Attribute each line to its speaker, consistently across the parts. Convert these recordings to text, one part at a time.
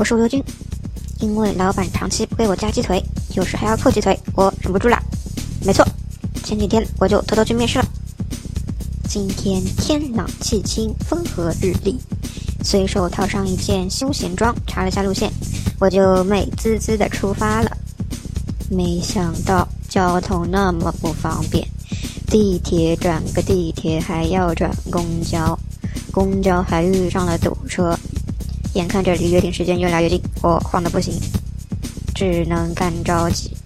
Speaker 1: 我是吴优军，因为老板长期不给我加鸡腿，有时还要扣鸡腿，我忍不住了。没错，前几天我就偷偷去面试了。今天天朗气清，风和日丽，随手套上一件休闲装，查了下路线，我就美滋滋的出发了。没想到交通那么不方便，地铁转个地铁还要转公交，公交还遇上了堵车。眼看着离约定时间越来越近，我慌得不行，只能干着急，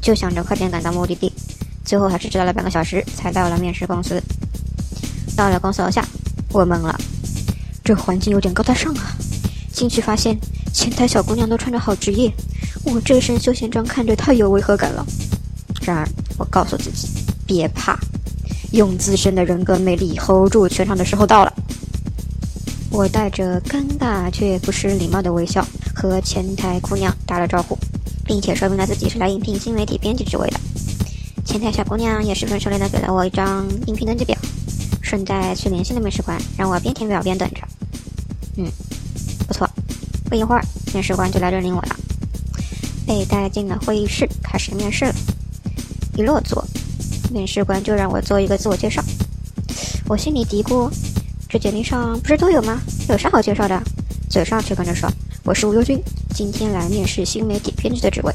Speaker 1: 就想着快点赶到目的地。最后还是迟到了半个小时，才到了面试公司。到了公司楼下，我懵了，这环境有点高大上啊！进去发现前台小姑娘都穿着好职业，我这身休闲装看着太有违和感了。然而，我告诉自己，别怕，用自身的人格魅力 hold 住全场的时候到了。我带着尴尬却不失礼貌的微笑和前台姑娘打了招呼，并且说明了自己是来应聘新媒体编辑职位的。前台小姑娘也十分熟练的给了我一张应聘登记表。顺带去联系了面试官，让我边填表边等着。嗯，不错。不一会儿，面试官就来认领我了，被带进了会议室，开始面试了。一落座，面试官就让我做一个自我介绍。我心里嘀咕：这简历上不是都有吗？有啥好介绍的？嘴上却跟着说：“我是吴优军，今天来面试新媒体编辑的职位。”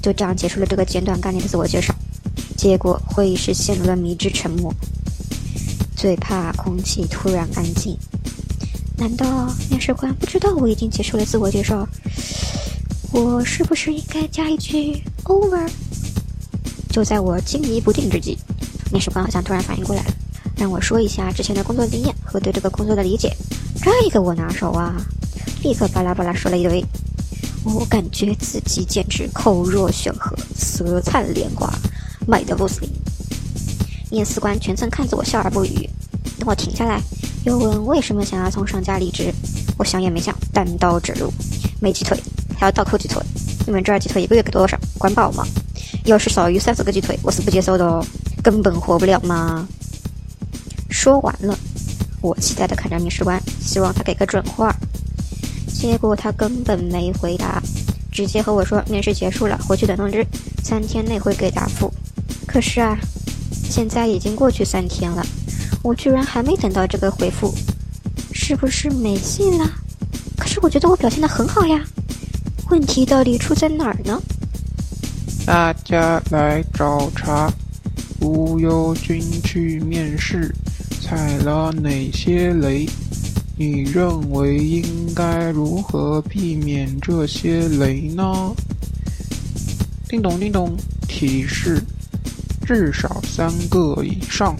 Speaker 1: 就这样结束了这个简短干练的自我介绍。结果会议室陷入了迷之沉默。最怕空气突然安静。难道面试官不知道我已经结束了自我介绍？我是不是应该加一句 over？就在我惊疑不定之际，面试官好像突然反应过来了，让我说一下之前的工作经验和对这个工作的理解。这个我拿手啊，立刻巴拉巴拉说了一堆。我感觉自己简直口若悬河，舌灿莲花，美得不行。面试官全程看着我笑而不语，等我停下来，又问为什么想要从上家离职。我想也没想，单刀直入：没鸡腿，还要倒扣鸡腿。你们这儿鸡腿一个月给多少？管饱吗？要是少于三十个鸡腿，我是不接受的哦，根本活不了吗？说完了，我期待的看着面试官，希望他给个准话。结果他根本没回答，直接和我说面试结束了，回去等通知，三天内会给答复。可是啊。现在已经过去三天了，我居然还没等到这个回复，是不是没戏了？可是我觉得我表现的很好呀，问题到底出在哪儿呢？
Speaker 2: 大家来找茬，无忧君去面试，踩了哪些雷？你认为应该如何避免这些雷呢？叮咚叮咚，提示。至少三个以上，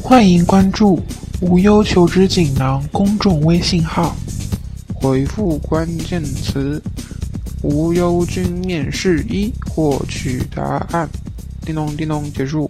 Speaker 2: 欢迎关注“无忧求职锦囊”公众微信号，回复关键词“无忧君面试一”获取答案。叮咚叮咚，结束。